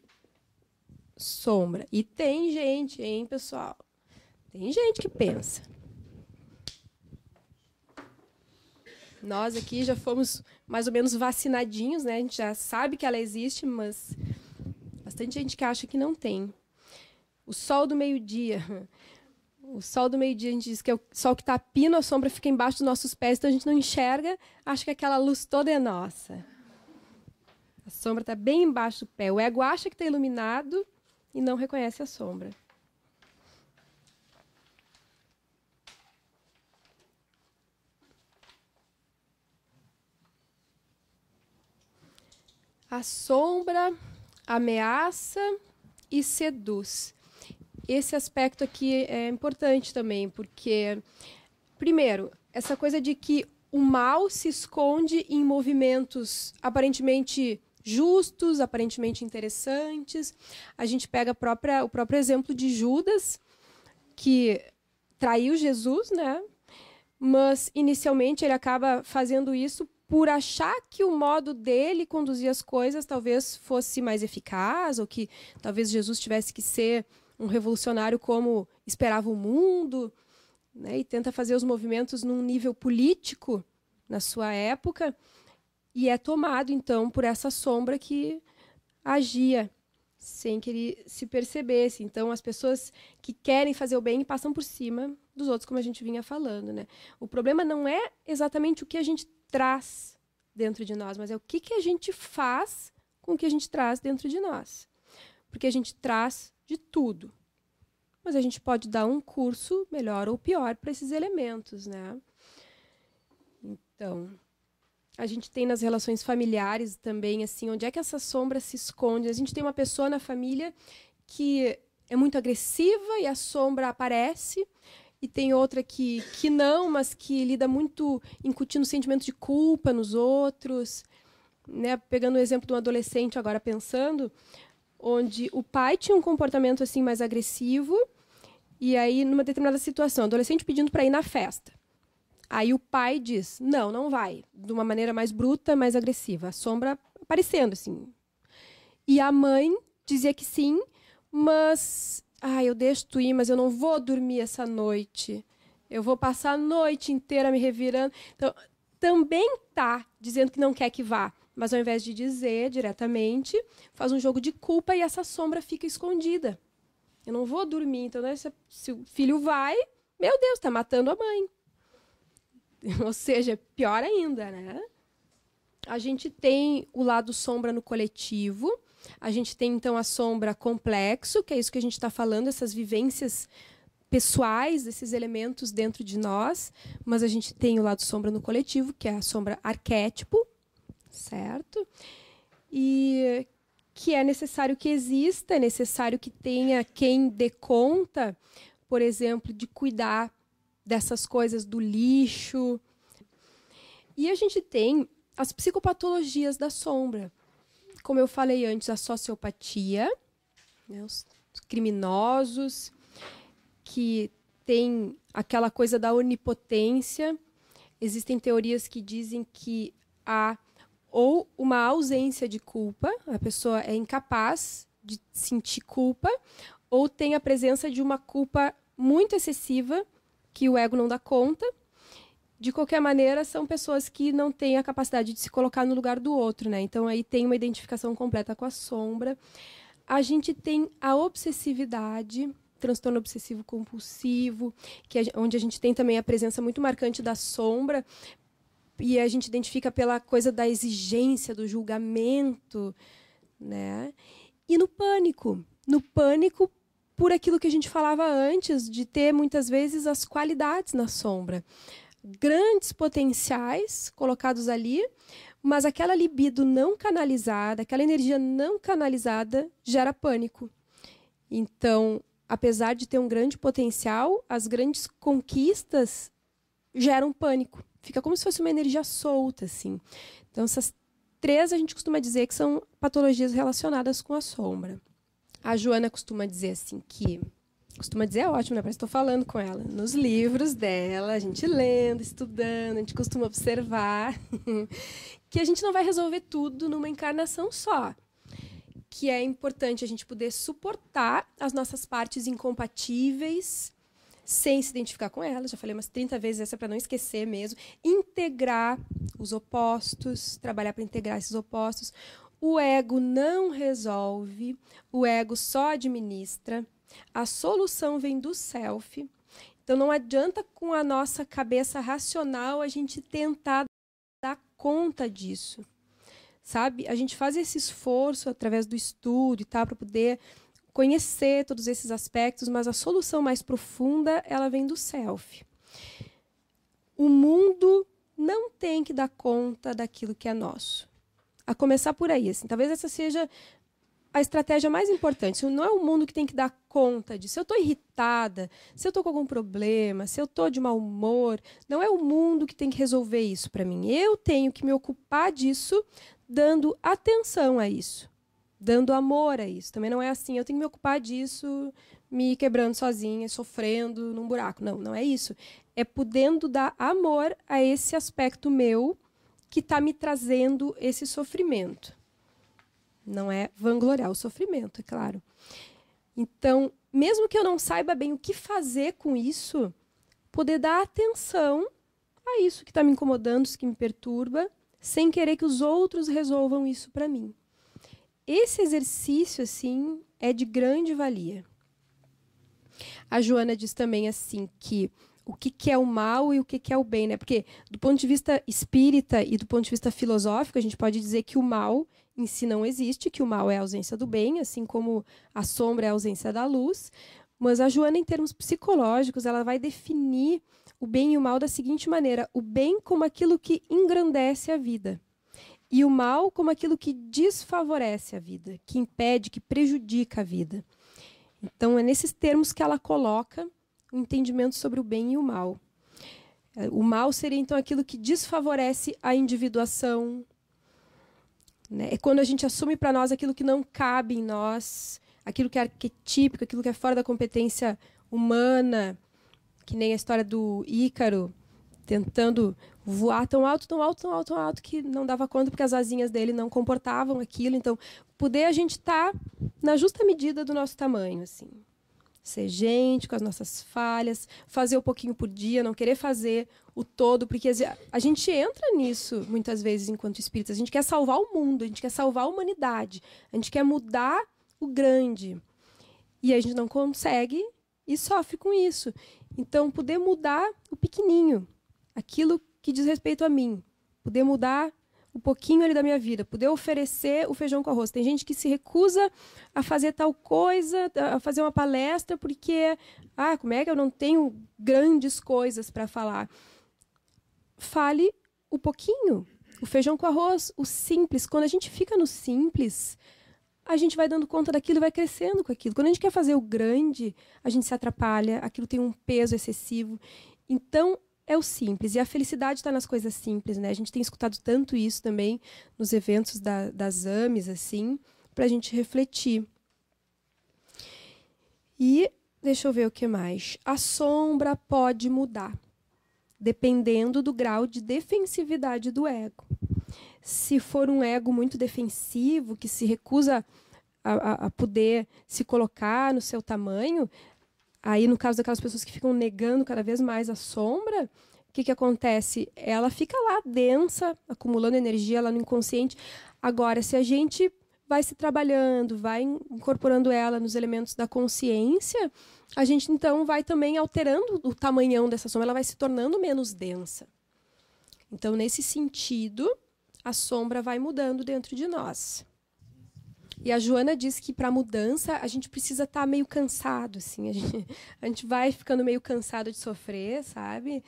sombra. E tem gente, hein, pessoal? Tem gente que pensa. Nós aqui já fomos mais ou menos vacinadinhos, né? A gente já sabe que ela existe, mas bastante gente que acha que não tem. O sol do meio-dia. O sol do meio-dia, a gente diz que é o sol que está pino, a sombra fica embaixo dos nossos pés, então a gente não enxerga, acha que aquela luz toda é nossa. A sombra está bem embaixo do pé. O ego acha que está iluminado e não reconhece a sombra. A sombra ameaça e seduz esse aspecto aqui é importante também, porque, primeiro, essa coisa de que o mal se esconde em movimentos aparentemente justos, aparentemente interessantes. A gente pega própria, o próprio exemplo de Judas, que traiu Jesus, né? Mas inicialmente ele acaba fazendo isso por achar que o modo dele conduzir as coisas talvez fosse mais eficaz, ou que talvez Jesus tivesse que ser um revolucionário como esperava o mundo, né, e tenta fazer os movimentos num nível político na sua época, e é tomado então por essa sombra que agia sem que ele se percebesse. Então, as pessoas que querem fazer o bem passam por cima dos outros, como a gente vinha falando. Né? O problema não é exatamente o que a gente traz dentro de nós, mas é o que, que a gente faz com o que a gente traz dentro de nós. Porque a gente traz de tudo. Mas a gente pode dar um curso melhor ou pior para esses elementos, né? Então, a gente tem nas relações familiares também, assim, onde é que essa sombra se esconde? A gente tem uma pessoa na família que é muito agressiva e a sombra aparece, e tem outra que, que não, mas que lida muito incutindo sentimento de culpa nos outros. Né? Pegando o exemplo de um adolescente agora pensando, onde o pai tinha um comportamento assim mais agressivo, e aí numa determinada situação, adolescente pedindo para ir na festa. Aí o pai diz: "Não, não vai", de uma maneira mais bruta, mais agressiva, a sombra aparecendo assim. E a mãe dizia que sim, mas ah, eu deixo tu ir, mas eu não vou dormir essa noite. Eu vou passar a noite inteira me revirando. Então, também tá dizendo que não quer que vá, mas ao invés de dizer diretamente, faz um jogo de culpa e essa sombra fica escondida. Eu não vou dormir, então né, se, o filho vai, meu Deus, está matando a mãe. Ou seja, pior ainda, né? A gente tem o lado sombra no coletivo, a gente tem então a sombra complexo, que é isso que a gente está falando, essas vivências pessoais desses elementos dentro de nós, mas a gente tem o lado sombra no coletivo, que é a sombra arquétipo, certo? E que é necessário que exista, é necessário que tenha quem dê conta, por exemplo, de cuidar dessas coisas do lixo. E a gente tem as psicopatologias da sombra. Como eu falei antes, a sociopatia, né, os criminosos, que tem aquela coisa da onipotência. Existem teorias que dizem que há ou uma ausência de culpa, a pessoa é incapaz de sentir culpa, ou tem a presença de uma culpa muito excessiva que o ego não dá conta. De qualquer maneira, são pessoas que não têm a capacidade de se colocar no lugar do outro, né? Então aí tem uma identificação completa com a sombra. A gente tem a obsessividade, transtorno obsessivo compulsivo, que é onde a gente tem também a presença muito marcante da sombra, e a gente identifica pela coisa da exigência, do julgamento, né? E no pânico, no pânico por aquilo que a gente falava antes de ter muitas vezes as qualidades na sombra, grandes potenciais colocados ali, mas aquela libido não canalizada, aquela energia não canalizada gera pânico. Então, apesar de ter um grande potencial, as grandes conquistas geram pânico fica como se fosse uma energia solta, assim. Então, essas três a gente costuma dizer que são patologias relacionadas com a sombra. A Joana costuma dizer assim que costuma dizer é ótimo, né? Parece que estou falando com ela. Nos livros dela, a gente lendo, estudando, a gente costuma observar que a gente não vai resolver tudo numa encarnação só. Que é importante a gente poder suportar as nossas partes incompatíveis sem se identificar com ela, já falei umas 30 vezes essa para não esquecer mesmo, integrar os opostos, trabalhar para integrar esses opostos. O ego não resolve, o ego só administra. A solução vem do self. Então não adianta com a nossa cabeça racional a gente tentar dar conta disso. Sabe? A gente faz esse esforço através do estudo e tal para poder conhecer todos esses aspectos, mas a solução mais profunda ela vem do self. O mundo não tem que dar conta daquilo que é nosso. A começar por aí, assim, talvez essa seja a estratégia mais importante. Não é o mundo que tem que dar conta disso. Se eu estou irritada, se eu estou com algum problema, se eu estou de mau humor, não é o mundo que tem que resolver isso para mim. Eu tenho que me ocupar disso, dando atenção a isso dando amor a isso. Também não é assim, eu tenho que me ocupar disso, me quebrando sozinha, sofrendo num buraco. Não, não é isso. É podendo dar amor a esse aspecto meu que está me trazendo esse sofrimento. Não é vangloriar o sofrimento, é claro. Então, mesmo que eu não saiba bem o que fazer com isso, poder dar atenção a isso que está me incomodando, isso que me perturba, sem querer que os outros resolvam isso para mim esse exercício, assim, é de grande valia. A Joana diz também assim que o que, que é o mal e o que, que é o bem, né? Porque do ponto de vista espírita e do ponto de vista filosófico, a gente pode dizer que o mal em si não existe, que o mal é a ausência do bem, assim como a sombra é a ausência da luz. Mas a Joana, em termos psicológicos, ela vai definir o bem e o mal da seguinte maneira: o bem como aquilo que engrandece a vida e o mal como aquilo que desfavorece a vida, que impede, que prejudica a vida. Então, é nesses termos que ela coloca o entendimento sobre o bem e o mal. É, o mal seria, então, aquilo que desfavorece a individuação. Né? É quando a gente assume para nós aquilo que não cabe em nós, aquilo que é arquetípico, aquilo que é fora da competência humana, que nem a história do Ícaro, tentando voar tão alto, tão alto, tão alto, tão alto que não dava conta porque as asinhas dele não comportavam aquilo. Então, poder a gente estar tá na justa medida do nosso tamanho, assim. Ser gente com as nossas falhas, fazer um pouquinho por dia, não querer fazer o todo, porque a gente entra nisso muitas vezes enquanto espíritas. A gente quer salvar o mundo, a gente quer salvar a humanidade, a gente quer mudar o grande. E a gente não consegue e sofre com isso. Então, poder mudar o pequenininho, aquilo que diz respeito a mim, poder mudar um pouquinho ali da minha vida, poder oferecer o feijão com arroz. Tem gente que se recusa a fazer tal coisa, a fazer uma palestra, porque, ah, como é que eu não tenho grandes coisas para falar? Fale o pouquinho, o feijão com arroz, o simples. Quando a gente fica no simples, a gente vai dando conta daquilo e vai crescendo com aquilo. Quando a gente quer fazer o grande, a gente se atrapalha, aquilo tem um peso excessivo. Então, é o simples. E a felicidade está nas coisas simples, né? A gente tem escutado tanto isso também nos eventos da, das AMES, assim, para a gente refletir. E deixa eu ver o que mais. A sombra pode mudar, dependendo do grau de defensividade do ego. Se for um ego muito defensivo, que se recusa a, a, poder se colocar no seu tamanho, Aí, no caso daquelas pessoas que ficam negando cada vez mais a sombra, o que, que acontece? Ela fica lá densa, acumulando energia lá no inconsciente. Agora, se a gente vai se trabalhando, vai incorporando ela nos elementos da consciência, a gente então vai também alterando o tamanhão dessa sombra, ela vai se tornando menos densa. Então, nesse sentido, a sombra vai mudando dentro de nós. E a Joana disse que para mudança a gente precisa estar tá meio cansado, assim. A gente, a gente vai ficando meio cansado de sofrer, sabe?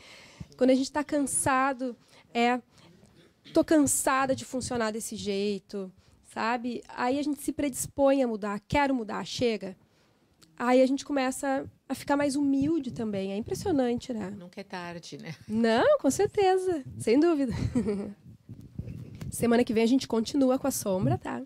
Quando a gente está cansado, é tô cansada de funcionar desse jeito, sabe? Aí a gente se predispõe a mudar, quero mudar, chega. Aí a gente começa a ficar mais humilde também. É impressionante, né? Nunca é tarde, né? Não, com certeza, sem dúvida. Semana que vem a gente continua com a sombra, tá?